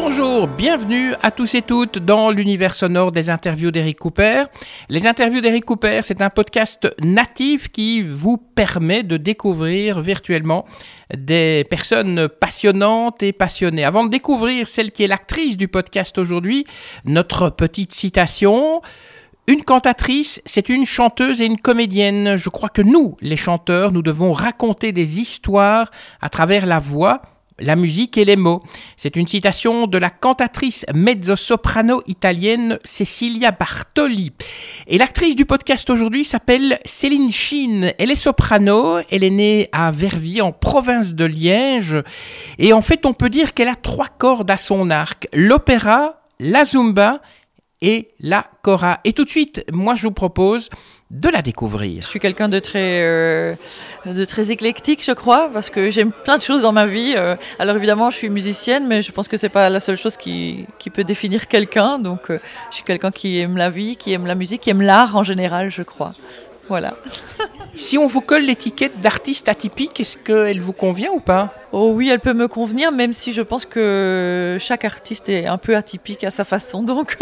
Bonjour, bienvenue à tous et toutes dans l'univers sonore des interviews d'Eric Cooper. Les interviews d'Eric Cooper, c'est un podcast natif qui vous permet de découvrir virtuellement des personnes passionnantes et passionnées. Avant de découvrir celle qui est l'actrice du podcast aujourd'hui, notre petite citation. Une cantatrice, c'est une chanteuse et une comédienne. Je crois que nous, les chanteurs, nous devons raconter des histoires à travers la voix la musique et les mots. C'est une citation de la cantatrice mezzo-soprano italienne Cecilia Bartoli. Et l'actrice du podcast aujourd'hui s'appelle Céline Chine. Elle est soprano, elle est née à Verviers en province de Liège. Et en fait, on peut dire qu'elle a trois cordes à son arc. L'opéra, la zumba et la cora. Et tout de suite, moi je vous propose de la découvrir. Je suis quelqu'un de très, euh, de très éclectique, je crois, parce que j'aime plein de choses dans ma vie. Euh, alors évidemment, je suis musicienne, mais je pense que c'est pas la seule chose qui, qui peut définir quelqu'un. Donc, euh, je suis quelqu'un qui aime la vie, qui aime la musique, qui aime l'art en général, je crois. Voilà. Si on vous colle l'étiquette d'artiste atypique, est-ce qu'elle vous convient ou pas? Oh oui, elle peut me convenir, même si je pense que chaque artiste est un peu atypique à sa façon. Donc,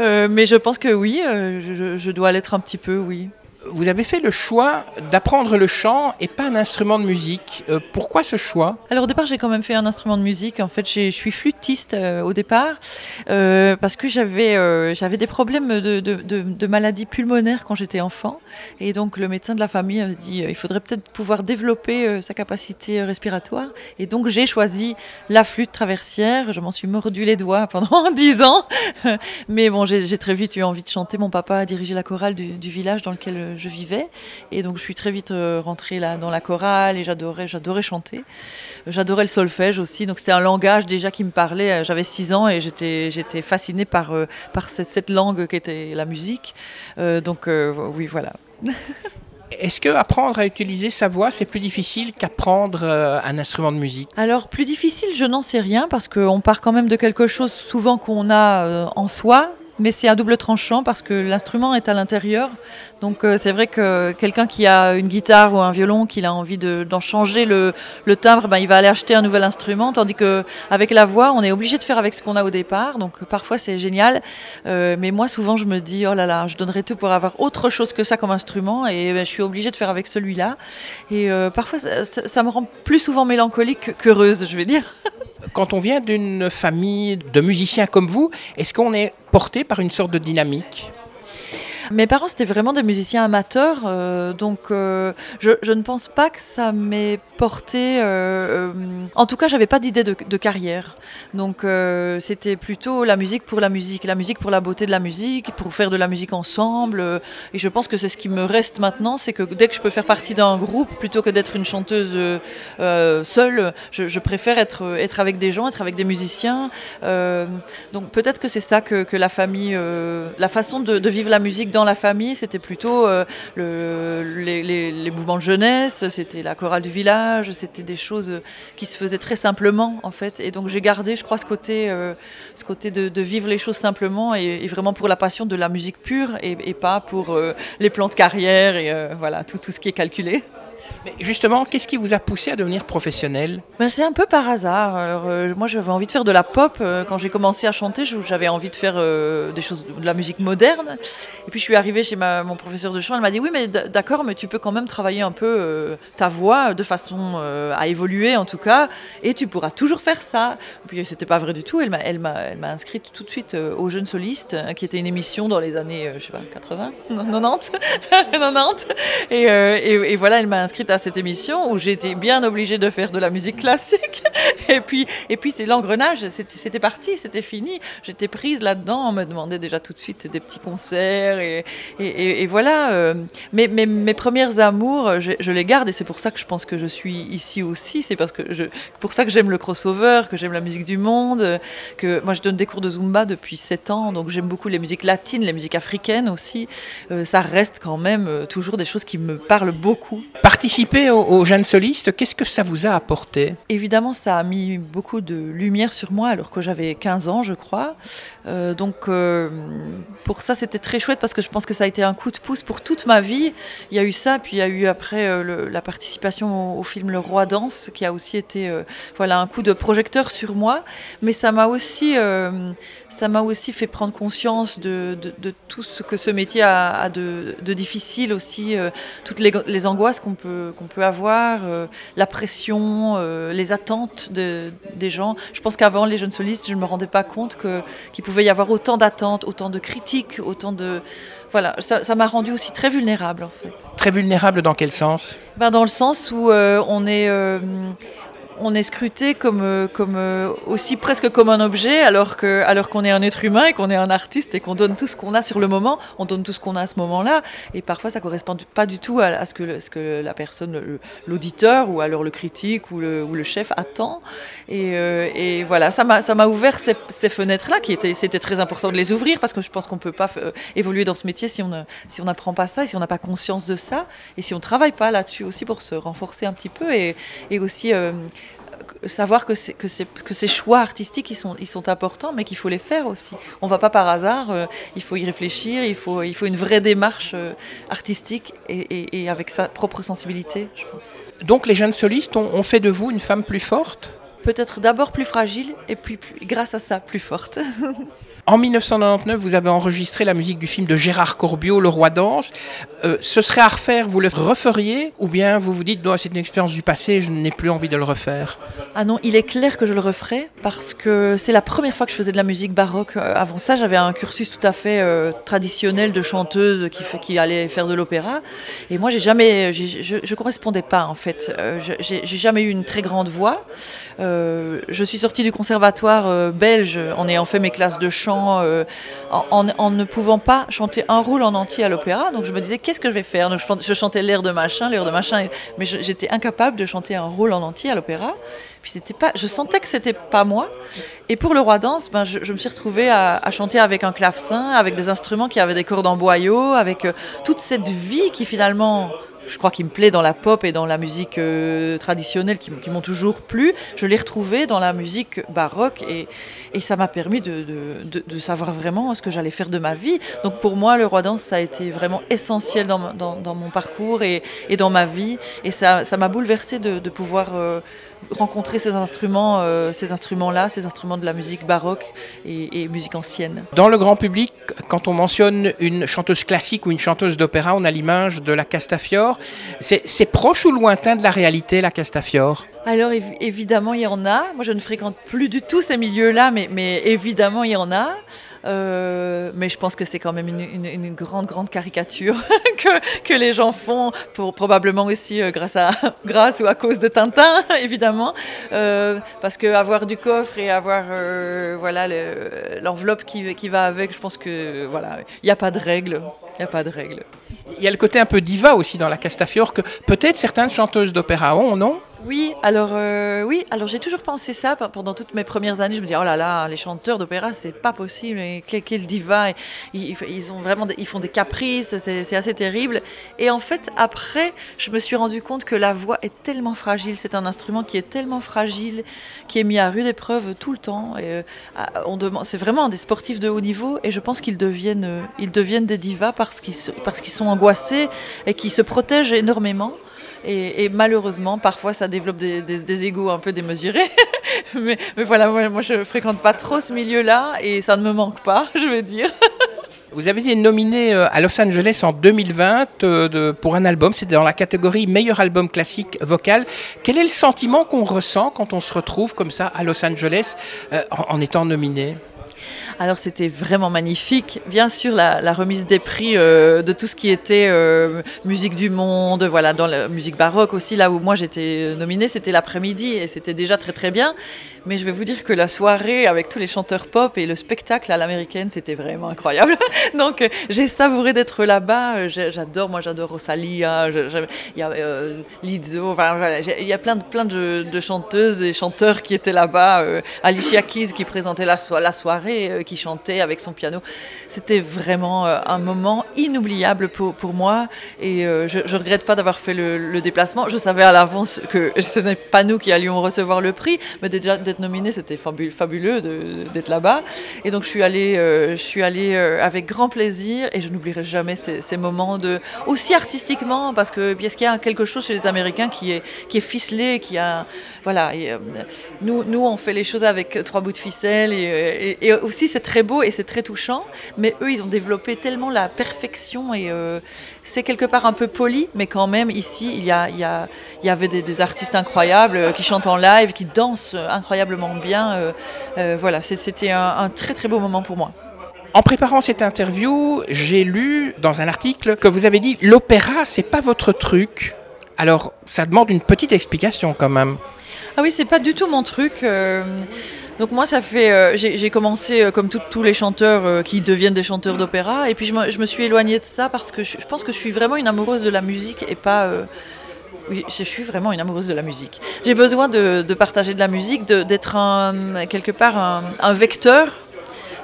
euh, mais je pense que oui, euh, je, je dois l'être un petit peu, oui. Vous avez fait le choix d'apprendre le chant et pas un instrument de musique. Euh, pourquoi ce choix? Alors au départ, j'ai quand même fait un instrument de musique. En fait, je suis flûtiste euh, au départ euh, parce que j'avais des problèmes de, de, de, maladie pulmonaire quand j'étais enfant. Et donc le médecin de la famille avait dit il faudrait peut-être pouvoir développer sa capacité respiratoire. Et donc j'ai choisi la flûte traversière. Je m'en suis mordu les doigts pendant dix ans. Mais bon, j'ai très vite eu envie de chanter. Mon papa a dirigé la chorale du, du village dans lequel je vivais. Et donc, je suis très vite euh, rentrée là dans la chorale et j'adorais, j'adorais chanter. J'adorais le solfège aussi. Donc, c'était un langage déjà qui me parlait. J'avais 6 ans et j'étais, j'étais fascinée par, euh, par cette, cette langue qu'était la musique. Euh, donc, euh, oui, voilà. Est-ce que apprendre à utiliser sa voix, c'est plus difficile qu'apprendre euh, un instrument de musique? Alors, plus difficile, je n'en sais rien parce qu'on part quand même de quelque chose souvent qu'on a euh, en soi. Mais c'est à double tranchant parce que l'instrument est à l'intérieur. Donc euh, c'est vrai que quelqu'un qui a une guitare ou un violon, qu'il a envie de- d'en changer le, timbre, ben, il va aller acheter un nouvel instrument. Tandis que avec la voix, on est obligé de faire avec ce qu'on a au départ. Donc parfois c'est génial. Euh, mais moi souvent je me dis, oh là là, je donnerais tout pour avoir autre chose que ça comme instrument. Et ben, je suis obligée de faire avec celui-là. Et euh, parfois ça me rend plus souvent mélancolique qu'heureuse, je vais dire. Quand on vient d'une famille de musiciens comme vous, est-ce qu'on est porté par une sorte de dynamique Mes parents, c'était vraiment des musiciens amateurs, euh, donc euh, je, je ne pense pas que ça m'ait porté. euh, euh, en tout cas, j'avais pas d'idée de, de carrière. Donc, euh, c'était plutôt la musique pour la musique, la musique pour la beauté de la musique, pour faire de la musique ensemble. euh, et je pense que c'est ce qui me reste maintenant, c'est que dès que je peux faire partie d'un groupe, plutôt que d'être une chanteuse seule, je, je préfère être, être avec des gens, être avec des musiciens. Donc peut-être que c'est ça que, que la famille, la façon de, de vivre la musique dans la famille, c'était plutôt euh, le, les, mouvements de jeunesse, c'était la chorale du village, c'était des choses qui se faisaient très simplement en fait. Et donc j'ai gardé, je crois, ce côté, euh, ce côté de, vivre les choses simplement et, vraiment pour la passion de la musique pure et, pas pour euh, les plans de carrière et voilà tout, tout ce qui est calculé. Mais Justement, qu'est-ce qui vous a poussé à devenir professionnel Ben, c'est un peu par hasard. Euh, moi, j'avais envie de faire de la pop. Euh, quand j'ai commencé à chanter, j'avais envie de faire euh, des choses, de la musique moderne. Et puis, je suis arrivée chez mon professeur de chant. Elle m'a dit Oui, mais d'accord, mais tu peux quand même travailler un peu ta voix de façon à évoluer, en tout cas. Et tu pourras toujours faire ça. Et puis, c'était pas vrai du tout. Elle m'a, inscrite tout de suite aux Jeunes Solistes, qui était une émission dans les années, euh, je sais pas, 80, 90, 90. Et, euh, et, et voilà, elle m'a inscrite à cette émission où j'étais bien obligée de faire de la musique classique. Et puis, et puis c'est l'engrenage, c'était parti, c'était fini. J'étais prise là-dedans, on me demandait déjà tout de suite des petits concerts. Et, et, voilà, euh, mes, mes, premières amours, je, les garde et c'est pour ça que je pense que je suis ici aussi. C'est parce que je, pour ça que j'aime le crossover, que j'aime la musique du monde, que moi je donne des cours de Zumba depuis 7 ans, donc j'aime beaucoup les musiques latines, les musiques africaines aussi. Euh, ça reste quand même euh, toujours des choses qui me parlent beaucoup. Participer participer aux, jeunes solistes, qu'est-ce que ça vous a apporté? Évidemment, ça a mis beaucoup de lumière sur moi alors que j'avais 15 ans, je crois. Euh, donc euh, pour ça, c'était très chouette parce que je pense que ça a été un coup de pouce pour toute ma vie. Il y a eu ça, puis il y a eu après euh, la participation au, film Le Roi danse qui a aussi été voilà un coup de projecteur sur moi. Mais ça m'a aussi ça aussi fait prendre conscience de, tout ce que ce métier a, de, difficile aussi, toutes les angoisses qu'on peut qu'on peut avoir, la pression, les attentes de, des gens. Je pense qu'avant les jeunes solistes, je ne me rendais pas compte que qu'il pouvait y avoir autant d'attentes, autant de critiques, autant de... Voilà, ça m'a rendu aussi très vulnérable en fait. Très vulnérable dans quel sens? Ben, Dans le sens où euh, on est... On est scruté comme, euh, euh, aussi presque comme un objet, alors qu'on est un être humain et qu'on est un artiste et qu'on donne tout ce qu'on a sur le moment, on donne tout ce qu'on a à ce moment-là. Et parfois, ça correspond pas du tout à, ce, que, la personne, l'auditeur ou alors le critique ou le, chef attend. Et, euh, et voilà, ça m'a ouvert ces, fenêtres-là, qui étaient, c'était très important de les ouvrir parce que je pense qu'on peut pas évoluer dans ce métier si on n'apprend pas ça, si on n'a pas conscience de ça, et si on travaille pas là-dessus aussi pour se renforcer un petit peu et aussi savoir que, que, que ces choix artistiques, ils sont, ils sont importants, mais qu'il faut les faire aussi. On ne va pas par hasard, euh, il faut y réfléchir, il faut, il faut une vraie démarche euh, artistique et, et, avec sa propre sensibilité, je pense. Donc les jeunes solistes ont, fait de vous une femme plus forte? Peut-être d'abord plus fragile, et puis grâce à ça, plus forte. En 1999, vous avez enregistré la musique du film de Gérard Corbiot, Le Roi danse. Euh, ce serait à refaire, vous le referiez Ou bien vous vous dites, c'est une expérience du passé, je n'ai plus envie de le refaire? Ah non, il est clair que je le referai parce que c'est la première fois que je faisais de la musique baroque. Euh, avant ça, j'avais un cursus tout à fait euh, traditionnel de chanteuse qui, allait faire de l'opéra. Et moi, j'ai jamais, je ne correspondais pas en fait. j'ai jamais eu une très grande voix. je suis sortie du conservatoire belge en ayant fait mes classes de chant euh, en, ne pouvant pas chanter un rôle en entier à l'opéra. Donc je me disais, qu'est-ce que je vais faire Donc je, chantais l'air de machin, l'air de machin, mais j'étais incapable de chanter un rôle en entier à l'opéra. Puis pas, je sentais que c'était pas moi. Et pour le roi danse, ben, je, me suis retrouvée à, chanter avec un clavecin, avec des instruments qui avaient des cordes en boyau, avec euh, toute cette vie qui finalement je crois qu'il me plaît dans la pop et dans la musique euh, traditionnelle qui, m'ont toujours plu. Je l'ai retrouvé dans la musique baroque et, ça m'a permis de, savoir vraiment ce que j'allais faire de ma vie. Donc pour moi, le roi danse, ça a été vraiment essentiel dans, mon parcours et, dans ma vie. Et ça m'a bouleversé de, pouvoir... Euh, rencontrer ces instruments, euh, ces instruments-là, ces instruments de la musique baroque et, musique ancienne. Dans le grand public, quand on mentionne une chanteuse classique ou une chanteuse d'opéra, on a l'image de la Castafiore. C'est proche ou lointain de la réalité, la Castafiore? Alors évidemment, il y en a. Moi, je ne fréquente plus du tout ces milieux-là, mais, mais évidemment, il y en a. Euh, mais je pense que c'est quand même une, grande, grande caricature que, que, les gens font, probablement aussi euh, grâce, à, grâce ou à cause de Tintin, évidemment. Euh, parce qu'avoir du coffre et avoir voilà, l'enveloppe qui, qui, va avec, je pense que voilà, il n'y a pas de règle. Il n'y a pas de règle. Il y a le côté un peu diva aussi dans la Castafiore que peut-être certaines chanteuses d'opéra ont, non? Oui, alors euh, oui, alors j'ai toujours pensé ça pendant toutes mes premières années. Je me dis oh là là, les chanteurs d'opéra, c'est pas possible. Et quel, diva, ils, ont vraiment, ils font des caprices, c'est assez terrible. Et en fait, après, je me suis rendu compte que la voix est tellement fragile. C'est un instrument qui est tellement fragile, qui est mis à rude épreuve tout le temps. Euh, c'est vraiment des sportifs de haut niveau. Et je pense qu'ils deviennent, ils deviennent des divas parce qu'ils parce qu'ils sont angoissés et qu'ils se protègent énormément. Et, malheureusement, parfois, ça développe des, des, égos un peu démesurés. mais, voilà, moi, moi, je fréquente pas trop ce milieu-là et ça ne me manque pas, je veux dire. Vous avez été nominé euh, à Los Angeles en 2020 euh, pour un album, c'était dans la catégorie meilleur album classique vocal. Quel est le sentiment qu'on ressent quand on se retrouve comme ça à Los Angeles euh, en étant nominé? Alors c'était vraiment magnifique. Bien sûr, la, remise des prix euh, de tout ce qui était euh, musique du monde, voilà, dans la musique baroque aussi, là où moi j'étais nominée, c'était l'après-midi et c'était déjà très très bien. Mais je vais vous dire que la soirée avec tous les chanteurs pop et le spectacle à l'américaine, c'était vraiment incroyable. Donc j'ai savouré d'être là-bas. J'adore, moi j'adore Rosalia, il y a euh, Lizzo, il y a plein de, chanteuses et chanteurs qui étaient là-bas. Alicia Keys qui présentait la, soirée, qui chantait avec son piano. C'était vraiment un moment inoubliable pour, moi et je ne regrette pas d'avoir fait le, déplacement. Je savais à l'avance que ce n'est pas nous qui allions recevoir le prix, mais déjà d'être nominé, c'était fabuleux d'être là-bas. Et donc je suis allée, je suis allée avec grand plaisir et je n'oublierai jamais ces, moments de aussi artistiquement parce que parce qu'il y a quelque chose chez les Américains qui est qui est ficelé, qui a voilà. Euh, nous nous on fait les choses avec trois bouts de ficelle et, et, aussi très beau et c'est très touchant. Mais eux ils ont développé tellement la perfection et euh, c'est quelque part un peu poli, mais quand même ici il y a il y, avait des, artistes incroyables euh, qui chantent en live, qui dansent incroyablement bien. voilà, c'était un, un très très beau moment pour moi. En préparant cette interview, j'ai lu dans un article que vous avez dit l'opéra, c'est pas votre truc. Alors, ça demande une petite explication quand même. Ah oui, c'est pas du tout mon truc. Euh, donc moi, ça fait, euh, j'ai commencé euh, comme tous les chanteurs qui deviennent des chanteurs d'opéra, et puis je me, suis éloignée de ça parce que je, pense que je suis vraiment une amoureuse de la musique et pas. oui, je suis vraiment une amoureuse de la musique. J'ai besoin de, partager de la musique, d'être quelque part un vecteur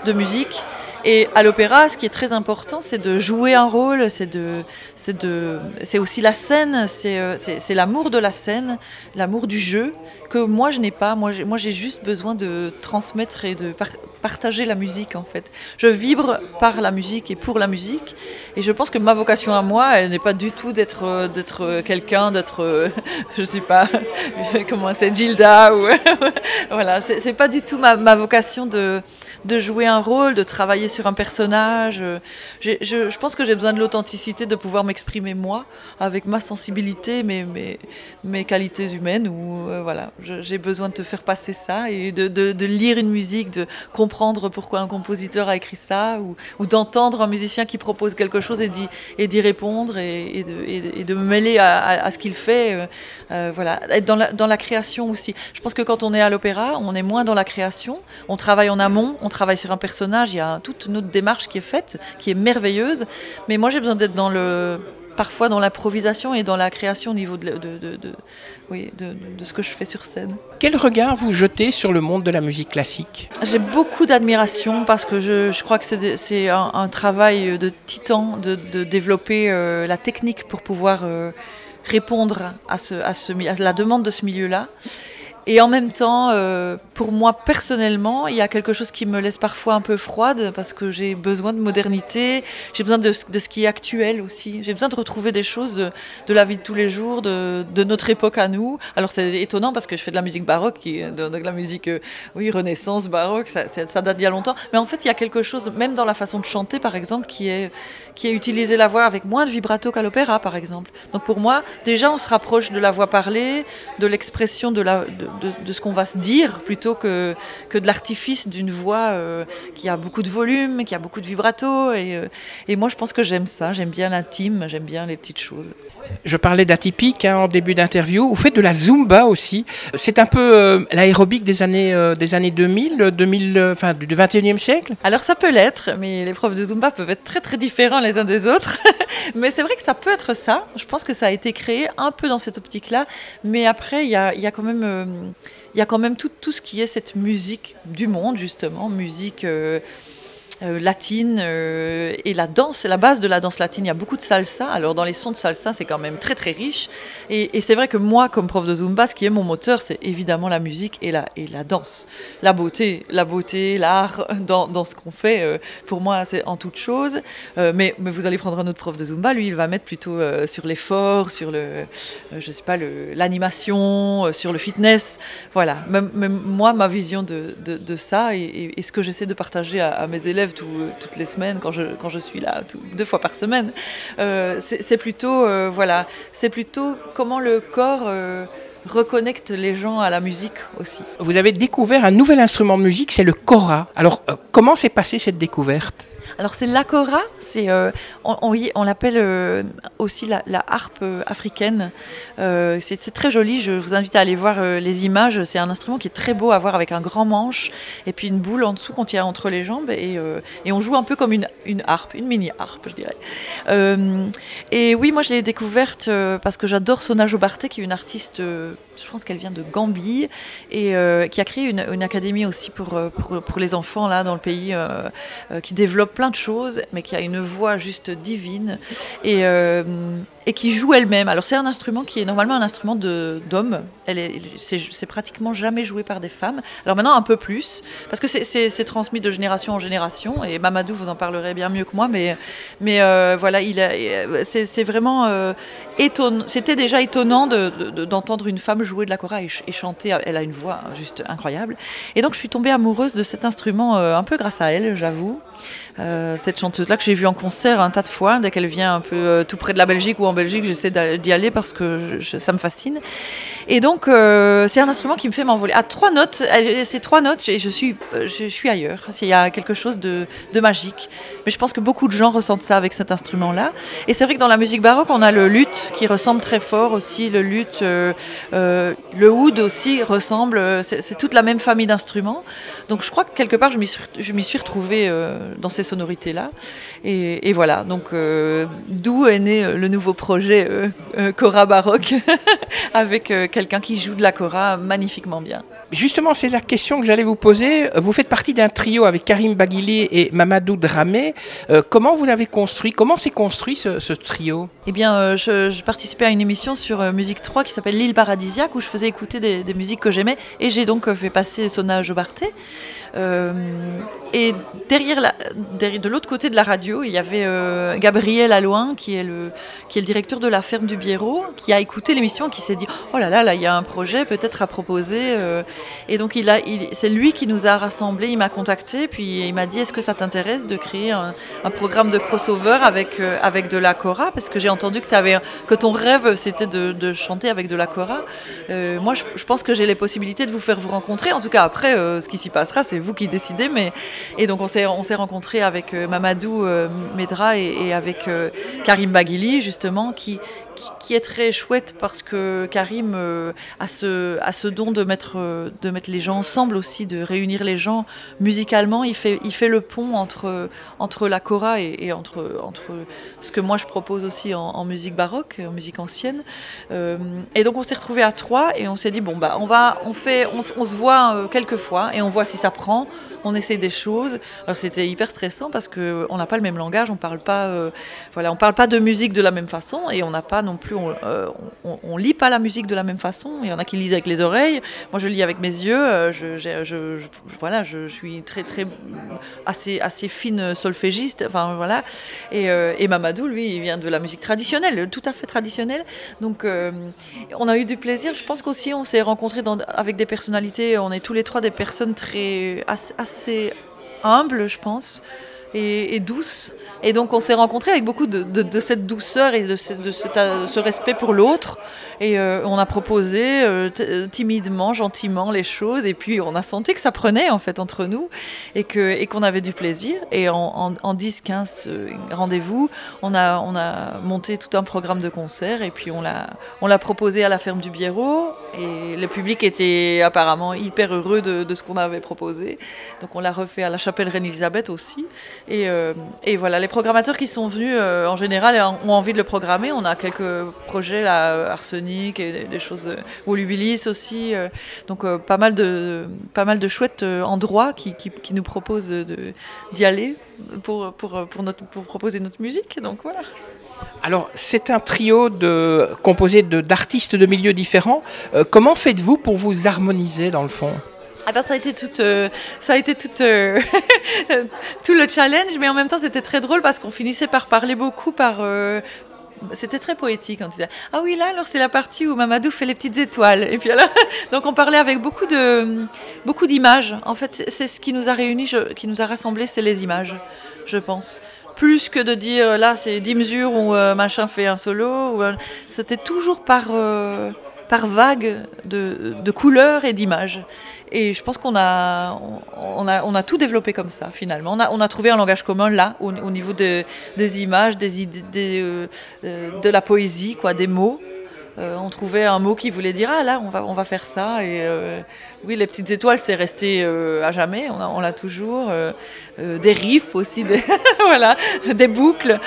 de musique. Et à l'opéra, ce qui est très important, c'est de jouer un rôle, c'est de, c'est de, c'est aussi la scène, c'est, euh, c'est, l'amour de la scène, l'amour du jeu moi je n'ai pas. Moi, j'ai, juste besoin de transmettre et de partager la musique en fait. Je vibre par la musique et pour la musique. Et je pense que ma vocation à moi, elle n'est pas du tout d'être, euh, d'être quelqu'un, d'être, euh, je sais pas, comment c'est, Gilda ou voilà. C'est, pas du tout ma, vocation de de jouer un rôle, de travailler sur un personnage. Je, pense que j'ai besoin de l'authenticité, de pouvoir m'exprimer moi, avec ma sensibilité, mes, mes, mes qualités humaines. Ou euh, voilà, j'ai besoin de te faire passer ça et de, lire une musique, de comprendre pourquoi un compositeur a écrit ça, ou, d'entendre un musicien qui propose quelque chose et d'y, répondre et, de, me mêler à, à, ce qu'il fait. Euh, euh, voilà, être dans la, dans la création aussi. Je pense que quand on est à l'opéra, on est moins dans la création, on travaille en amont, on travaille sur un personnage, il y a toute une autre démarche qui est faite, qui est merveilleuse. Mais moi, j'ai besoin d'être dans le parfois dans l'improvisation et dans la création au niveau de, de, de, oui, de, ce que je fais sur scène. Quel regard vous jetez sur le monde de la musique classique? J'ai beaucoup d'admiration parce que je, je crois que c'est un, un, travail de titan de, développer euh, la technique pour pouvoir euh, répondre à, ce, à, ce, à la demande de ce milieu-là. Et en même temps, euh, pour moi personnellement, il y a quelque chose qui me laisse parfois un peu froide parce que j'ai besoin de modernité, j'ai besoin de, ce qui est actuel aussi. J'ai besoin de retrouver des choses de, la vie de tous les jours, de, notre époque à nous. Alors c'est étonnant parce que je fais de la musique baroque, de, la musique, euh, oui, renaissance, baroque, ça, ça, date d'il y a longtemps. Mais en fait, il y a quelque chose, même dans la façon de chanter par exemple, qui est, qui est utiliser la voix avec moins de vibrato qu'à l'opéra par exemple. Donc pour moi, déjà on se rapproche de la voix parlée, de l'expression de la de, ce qu'on va se dire plutôt que, que de l'artifice d'une voix euh, qui a beaucoup de volume, qui a beaucoup de vibrato. Et, euh, et moi, je pense que j'aime ça. J'aime bien l'intime, j'aime bien les petites choses. Je parlais d'atypique hein, en début d'interview. Vous faites de la zumba aussi. C'est un peu euh, l'aérobic des années des années 2000, 2000, enfin du 21e siècle? Alors ça peut l'être, mais les profs de zumba peuvent être très très différents les uns des autres. mais c'est vrai que ça peut être ça. Je pense que ça a été créé un peu dans cette optique-là, mais après il y a, y a, quand même il y a quand même tout, tout ce qui est cette musique du monde, justement, musique euh, latine euh, et la danse, la base de la danse latine. Il y a beaucoup de salsa. Alors dans les sons de salsa, c'est quand même très très riche. Et, c'est vrai que moi, comme prof de zumba, ce qui est mon moteur, c'est évidemment la musique et la, et la danse, la beauté, la beauté, l'art dans, dans, ce qu'on fait. Euh, pour moi, c'est en toute chose. mais, mais, vous allez prendre un autre prof de zumba, lui, il va mettre plutôt sur l'effort, sur le, je sais pas, l'animation, sur le fitness. Voilà. Même, moi, ma vision de, de, ça et, ce que j'essaie de partager à mes élèves toutes les semaines quand je, quand je suis là, deux fois par semaine. Euh, c'est plutôt, euh, voilà, c'est plutôt comment le corps euh, reconnecte les gens à la musique aussi. Vous avez découvert un nouvel instrument de musique, c'est le kora. Alors, comment s'est passée cette découverte? Alors c'est l'akora, c'est euh, on, l'appelle euh, aussi la, harpe euh, africaine. c'est très joli. Je vous invite à aller voir les images. C'est un instrument qui est très beau à voir avec un grand manche et puis une boule en dessous qu'on tient entre les jambes et, on joue un peu comme une, une harpe, une mini harpe, je dirais. et oui, moi je l'ai découverte parce que j'adore Sona Jobarté, qui est une artiste je pense qu'elle vient de Gambie, et qui a créé une, académie aussi pour, pour, pour, les enfants là dans le pays, qui développe plein de choses, mais qui a une voix juste divine. Et et qui joue elle-même. Alors c'est un instrument qui est normalement un instrument d'homme. C'est, pratiquement jamais joué par des femmes. Alors maintenant un peu plus, parce que c'est, transmis de génération en génération. Et Mamadou vous en parlerez bien mieux que moi, mais mais euh, voilà, il c'est, vraiment euh, étonnant. C'était déjà étonnant d'entendre une femme jouer de la cora et, chanter. Elle a une voix juste incroyable. Et donc je suis tombée amoureuse de cet instrument euh, un peu grâce à elle, j'avoue. cette chanteuse-là que j'ai vue en concert un tas de fois dès qu'elle vient un peu tout près de la Belgique ou en Belgique, j'essaie d'y aller parce que ça me fascine. Et donc, euh, c'est un instrument qui me fait m'envoler. À trois notes, c'est trois notes, et je suis, je suis ailleurs. Il y a quelque chose de, magique. Mais je pense que beaucoup de gens ressentent ça avec cet instrument-là. Et c'est vrai que dans la musique baroque, on a le luth qui ressemble très fort aussi. Le luth, euh, euh, le oud aussi ressemble. C'est toute la même famille d'instruments. Donc, je crois que quelque part, je m'y suis, retrouvée dans ces sonorités-là. Et, et, voilà. Donc, d'où est né le nouveau projet projet euh, euh, Cora baroque avec euh, quelqu'un qui joue de la Cora magnifiquement bien. Justement, c'est la question que j'allais vous poser. Vous faites partie d'un trio avec Karim Baguili et Mamadou Dramé. comment vous l'avez construit? Comment s'est construit ce, trio? Eh bien, je, participais à une émission sur Musique 3 qui s'appelle L'île paradisiaque où je faisais écouter des, musiques que j'aimais et j'ai donc fait passer Sona Jobarté. et derrière, la, derrière de l'autre côté de la radio, il y avait Gabriel Alloin qui est le, qui est le directeur de la ferme du Biérot, qui a écouté l'émission, qui s'est dit oh là là, là il y a un projet peut-être à proposer. Euh. Et donc c'est lui qui nous a rassemblés. Il m'a contacté, puis il m'a dit est-ce que ça t'intéresse de créer un, programme de crossover avec euh, avec de la cora? Parce que j'ai entendu que ton rêve c'était de, chanter avec de la cora. Euh, moi, je, pense que j'ai les possibilités de vous faire vous rencontrer. En tout cas, après, ce qui s'y passera, c'est vous qui décidez. Mais et donc on s'est on s'est rencontrés avec Mamadou Medra et, et avec Karim Baghili justement qui, qui, est très chouette parce que Karim euh, a, ce, don de mettre, euh, les gens ensemble aussi, de réunir les gens musicalement. Il fait, le pont entre, la cora et, entre, entre ce que moi je propose aussi en, musique baroque, en musique ancienne. Euh, et donc on s'est retrouvés à trois et on s'est dit bon bah on va, on fait, on, se voit quelques fois et on voit si ça prend. On essaie des choses. Alors c'était hyper stressant parce que on n'a pas le même langage, on parle pas, voilà, on parle pas de musique de la même façon et on n'a pas non plus, euh, on, lit pas la musique de la même façon. Il y en a qui lisent avec les oreilles. Moi, je lis avec mes yeux. Euh, je, voilà, je, suis très, très assez, assez fine solfégiste. Enfin voilà. Et, euh, Mamadou, lui, il vient de la musique traditionnelle, tout à fait traditionnelle. Donc, on a eu du plaisir. Je pense qu'aussi, on s'est rencontrés avec des personnalités. On est tous les trois des personnes très assez humbles, je pense et, douce. Et donc on s'est rencontrés avec beaucoup de, cette douceur et de, ce, respect pour l'autre. Et euh, on a proposé euh, euh, timidement, gentiment les choses. Et puis on a senti que ça prenait en fait entre nous et qu'on et qu'on avait du plaisir. Et en, en, 10-15 rendez-vous, on a, on a monté tout un programme de concert et puis on l'a proposé à la ferme du Biérot. Et le public était apparemment hyper heureux de, de ce qu'on avait proposé. Donc on l'a refait à la chapelle Reine-Elisabeth aussi. Et, et, voilà, les programmateurs qui sont venus en général ont envie de le programmer. On a quelques projets là, Arsenic et des choses, euh, volubilis aussi. Euh, donc euh, pas mal de, pas mal de chouettes endroits qui, qui, nous proposent d'y aller pour, pour, pour, notre, pour proposer notre musique. Donc voilà. Alors, c'est un trio composé d'artistes de, milieux différents. comment faites-vous pour vous harmoniser dans le fond? Ah ben, ça a été tout, ça a été tout, tout le challenge, mais en même temps c'était très drôle parce qu'on finissait par parler beaucoup par, c'était très poétique quand tu disais ah oui là alors c'est la partie où Mamadou fait les petites étoiles et puis alors donc on parlait avec beaucoup de beaucoup d'images. En fait c'est ce qui nous a réunis qui nous a rassemblés c'est les images je pense. Plus que de dire là c'est 10 mesures où euh, machin fait un solo euh, c'était toujours par euh, par vague de, couleurs et d'images. Et je pense qu'on a, on a, on a tout développé comme ça, finalement. On a, on a trouvé un langage commun là, au, niveau de, des images, des idées, euh, de la poésie, quoi, des mots. Euh, on trouvait un mot qui voulait dire ah là on va on va faire ça. Et euh, oui les petites étoiles c'est resté à jamais. On l'a toujours des riffs aussi des voilà des boucles.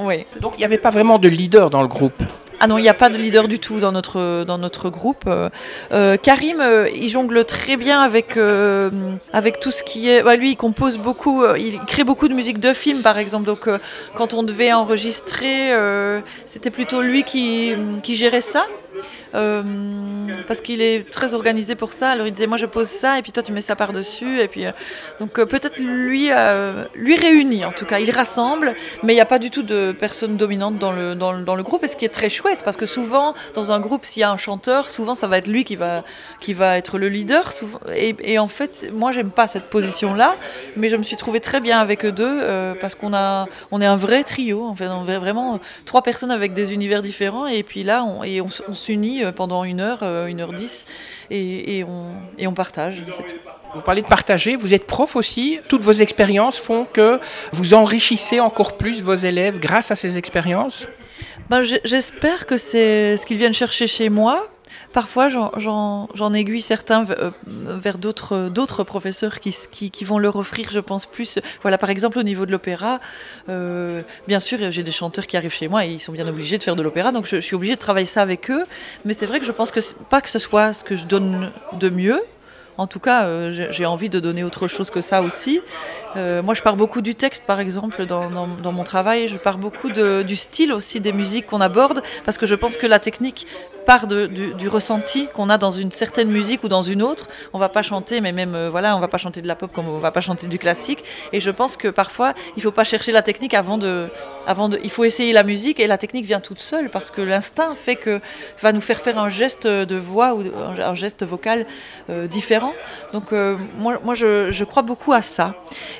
Oui. Donc il n'y avait pas vraiment de leader dans le groupe Ah non, il n'y a pas de leader du tout dans notre, dans notre groupe. Euh, euh, Karim, euh, il jongle très bien avec, avec tout ce qui est... Lui, il compose beaucoup, il crée beaucoup de musique de film, par exemple. Donc, quand on devait enregistrer, c'était plutôt lui qui, qui gérait ça. Euh, parce qu'il est très organisé pour ça. Alors il disait moi je pose ça et puis toi tu mets ça par dessus et puis euh, donc euh, peut-être lui lui réunit en tout cas. Il rassemble mais il n'y a pas du tout de personne dominante dans le, dans, dans, le groupe et ce qui est très chouette parce que souvent dans un groupe s'il y a un chanteur souvent ça va être lui qui va qui va être le leader. Et, en fait moi j'aime pas cette position là mais je me suis trouvé très bien avec eux deux parce qu'on a on est un vrai trio en fait. Vraiment trois personnes avec des univers différents et puis là on, et s'unit euh, pendant une heure, euh, une heure dix, et, on, et on partage, Vous parlez de partager, vous êtes prof aussi. Toutes vos expériences font que vous enrichissez encore plus vos élèves grâce à ces expériences ben, J'espère que c'est ce qu'ils viennent chercher chez moi, Parfois, j'en aiguille certains euh, vers d'autres professeurs qui, qui, vont leur offrir, je pense, plus. Voilà, par exemple, au niveau de l'opéra, euh, bien sûr, j'ai des chanteurs qui arrivent chez moi et ils sont bien obligés de faire de l'opéra, donc je, je, suis obligée de travailler ça avec eux. Mais c'est vrai que je pense que pas que ce soit ce que je donne de mieux, en tout cas, euh, j'ai envie de donner autre chose que ça aussi. Euh, moi, je pars beaucoup du texte, par exemple, dans, mon travail. Je pars beaucoup du style aussi des musiques qu'on aborde, parce que je pense que la technique part du, ressenti qu'on a dans une certaine musique ou dans une autre. On va pas chanter, mais même, euh, voilà, on va pas chanter de la pop comme on va pas chanter du classique. Et je pense que parfois, il faut pas chercher la technique avant de, avant de, il faut essayer la musique et la technique vient toute seule, parce que l'instinct fait que va nous faire faire un geste de voix ou un geste vocal différent donc euh, moi, je, crois beaucoup à ça.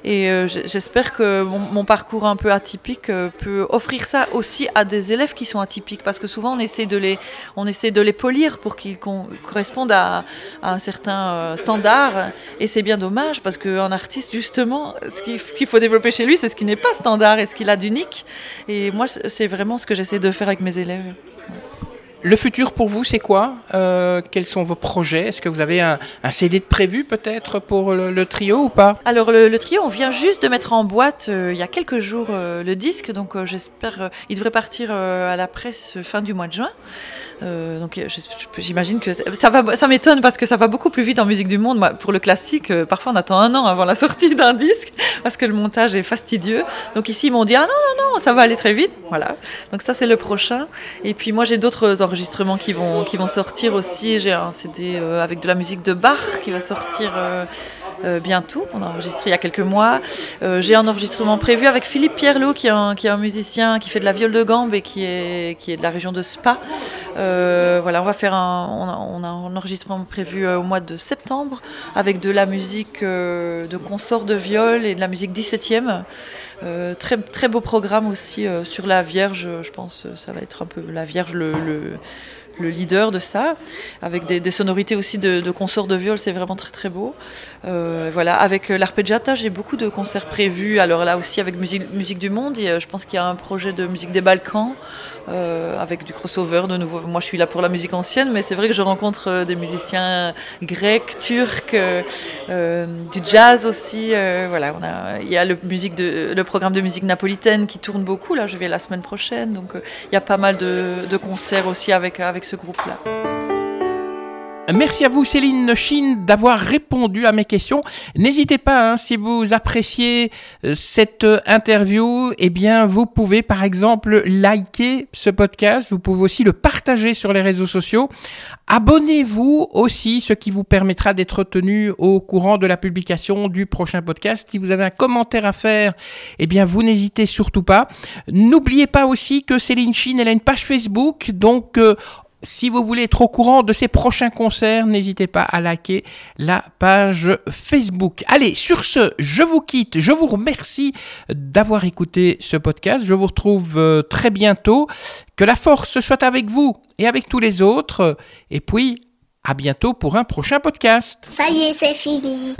Et euh, j'espère que mon, parcours un peu atypique euh, peut offrir ça aussi à des élèves qui sont atypiques. Parce que souvent on essaie de les, on essaie de les polir pour qu'ils correspondent à, un certain standard. Et c'est bien dommage parce qu'un artiste, justement, ce qu'il faut développer chez lui, c'est ce qui n'est pas standard et ce qu'il a d'unique. Et moi, c'est vraiment ce que j'essaie de faire avec mes élèves. Le futur pour vous, c'est quoi? Euh, Quels sont vos projets? Est-ce que vous avez un, CD de prévu peut-être pour le, trio ou pas? Alors le, trio, on vient juste de mettre en boîte euh, il y a quelques jours euh, le disque, donc j'espère, il devrait partir à la presse fin du mois de juin. donc j'imagine que ça va, ça m'étonne parce que ça va beaucoup plus vite en musique du monde. pour le classique, parfois on attend un an avant la sortie d'un disque parce que le montage est fastidieux. Donc ici ils m'ont dit ah non non non, ça va aller très vite. Voilà. Donc ça c'est le prochain. Et puis moi j'ai d'autres qui vont, qui vont sortir aussi. J'ai un CD euh, avec de la musique de Bach qui va sortir euh, euh, bientôt. On a enregistré il y a quelques mois. J'ai un enregistrement prévu avec Philippe Pierlot, qui est, un, qui est un musicien qui fait de la viole de gambe et qui est, de la région de Spa. voilà, on va faire un, a, un enregistrement prévu au mois de septembre avec de la musique de consort de viol et de la musique 17e. Euh, très, beau programme aussi euh, sur la Vierge, je pense, ça va être un peu la Vierge le, leader de ça, avec des, sonorités aussi de, de, consorts de viol, c'est vraiment très très beau. Euh, voilà, avec l'arpeggiata, j'ai beaucoup de concerts prévus, alors là aussi avec musique, musique du monde, je pense qu'il y a un projet de musique des Balkans, euh, avec du crossover de nouveau. Moi, je suis là pour la musique ancienne, mais c'est vrai que je rencontre euh, des musiciens grecs, turcs, du jazz aussi. voilà, il y a le, le programme de musique napolitaine qui tourne beaucoup. Là, je vais la semaine prochaine, donc il y a pas mal de, de concerts aussi avec, avec ce groupe-là. Merci à vous Céline Chine d'avoir répondu à mes questions. N'hésitez pas, hein, si vous appréciez euh, cette euh, interview, eh bien vous pouvez par exemple liker ce podcast, vous pouvez aussi le partager sur les réseaux sociaux. Abonnez-vous aussi, ce qui vous permettra d'être tenu au courant de la publication du prochain podcast. Si vous avez un commentaire à faire, eh bien vous n'hésitez surtout pas. N'oubliez pas aussi que Céline Chine, elle a une page Facebook, donc euh, si vous voulez être au courant de ces prochains concerts, n'hésitez pas à liker la page Facebook. Allez, sur ce, je vous quitte. Je vous remercie d'avoir écouté ce podcast. Je vous retrouve euh, très bientôt. Que la force soit avec vous et avec tous les autres. Et puis, à bientôt pour un prochain podcast. Ça y est, c'est fini.